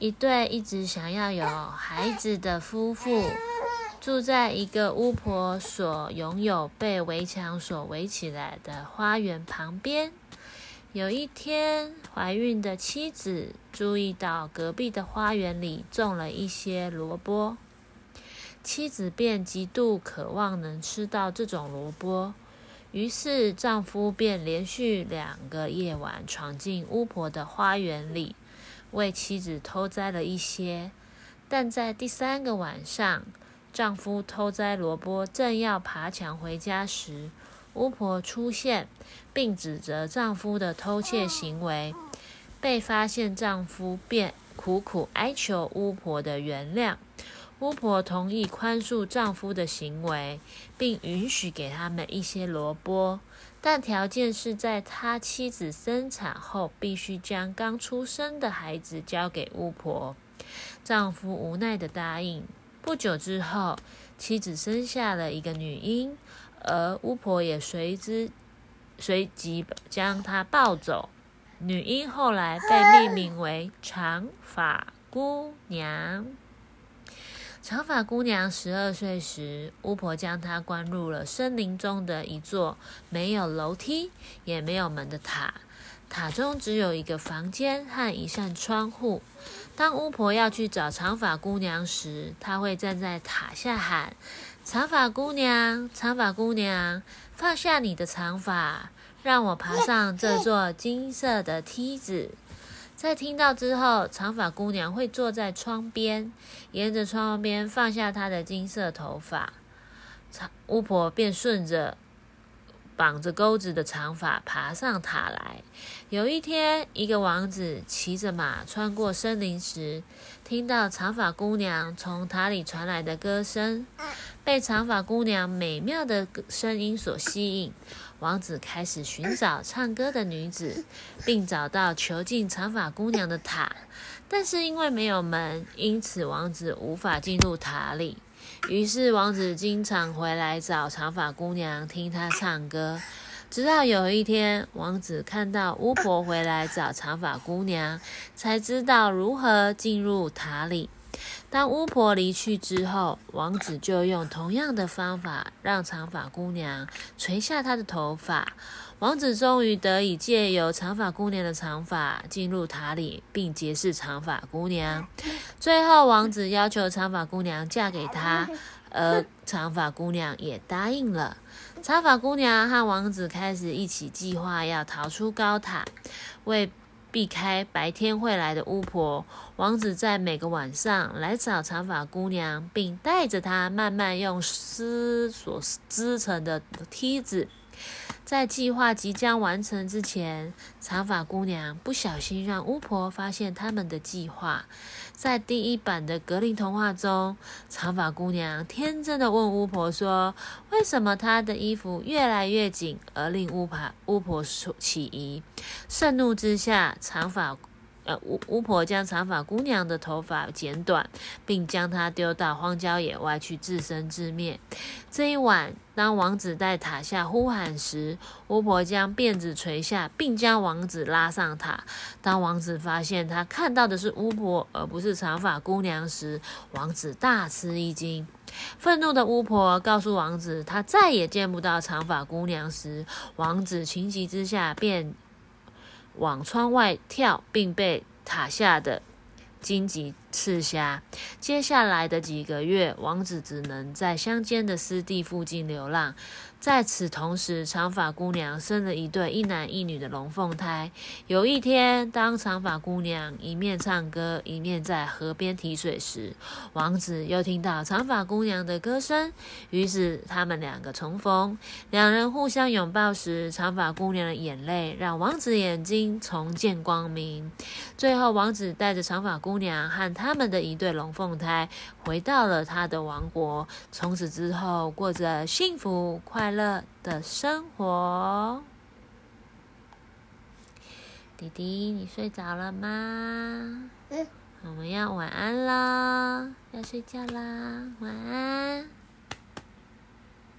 一对一直想要有孩子的夫妇，住在一个巫婆所拥有被围墙所围起来的花园旁边。有一天，怀孕的妻子注意到隔壁的花园里种了一些萝卜，妻子便极度渴望能吃到这种萝卜，于是丈夫便连续两个夜晚闯进巫婆的花园里。为妻子偷摘了一些，但在第三个晚上，丈夫偷摘萝卜正要爬墙回家时，巫婆出现，并指责丈夫的偷窃行为。被发现丈夫便苦苦哀求巫婆的原谅。巫婆同意宽恕丈夫的行为，并允许给他们一些萝卜。但条件是在他妻子生产后，必须将刚出生的孩子交给巫婆。丈夫无奈的答应。不久之后，妻子生下了一个女婴，而巫婆也随之随即将她抱走。女婴后来被命名为长发姑娘。长发姑娘十二岁时，巫婆将她关入了森林中的一座没有楼梯也没有门的塔。塔中只有一个房间和一扇窗户。当巫婆要去找长发姑娘时，她会站在塔下喊：“长发姑娘，长发姑娘，放下你的长发，让我爬上这座金色的梯子。”在听到之后，长发姑娘会坐在窗边，沿着窗边放下她的金色头发，长巫婆便顺着绑着钩子的长发爬上塔来。有一天，一个王子骑着马穿过森林时，听到长发姑娘从塔里传来的歌声，被长发姑娘美妙的声音所吸引。王子开始寻找唱歌的女子，并找到囚禁长发姑娘的塔，但是因为没有门，因此王子无法进入塔里。于是王子经常回来找长发姑娘听她唱歌，直到有一天，王子看到巫婆回来找长发姑娘，才知道如何进入塔里。当巫婆离去之后，王子就用同样的方法让长发姑娘垂下她的头发。王子终于得以借由长发姑娘的长发进入塔里，并结识长发姑娘。最后，王子要求长发姑娘嫁给他，而长发姑娘也答应了。长发姑娘和王子开始一起计划要逃出高塔，为。避开白天会来的巫婆，王子在每个晚上来找长发姑娘，并带着她慢慢用丝所织成的梯子。在计划即将完成之前，长发姑娘不小心让巫婆发现他们的计划。在第一版的格林童话中，长发姑娘天真的问巫婆说：“为什么她的衣服越来越紧？”而令巫婆巫婆起疑。盛怒之下，长发。呃巫巫婆将长发姑娘的头发剪短，并将她丢到荒郊野外去自生自灭。这一晚，当王子在塔下呼喊时，巫婆将辫子垂下，并将王子拉上塔。当王子发现他看到的是巫婆而不是长发姑娘时，王子大吃一惊。愤怒的巫婆告诉王子，他再也见不到长发姑娘时，王子情急之下便。往窗外跳，并被塔下的荆棘刺瞎。接下来的几个月，王子只能在乡间的湿地附近流浪。在此同时，长发姑娘生了一对一男一女的龙凤胎。有一天，当长发姑娘一面唱歌，一面在河边提水时，王子又听到长发姑娘的歌声，于是他们两个重逢。两人互相拥抱时，长发姑娘的眼泪让王子眼睛重见光明。最后，王子带着长发姑娘和他们的一对龙凤胎回到了他的王国，从此之后过着幸福快。乐的生活，弟弟，你睡着了吗？嗯，我们要晚安啦，要睡觉啦，晚安。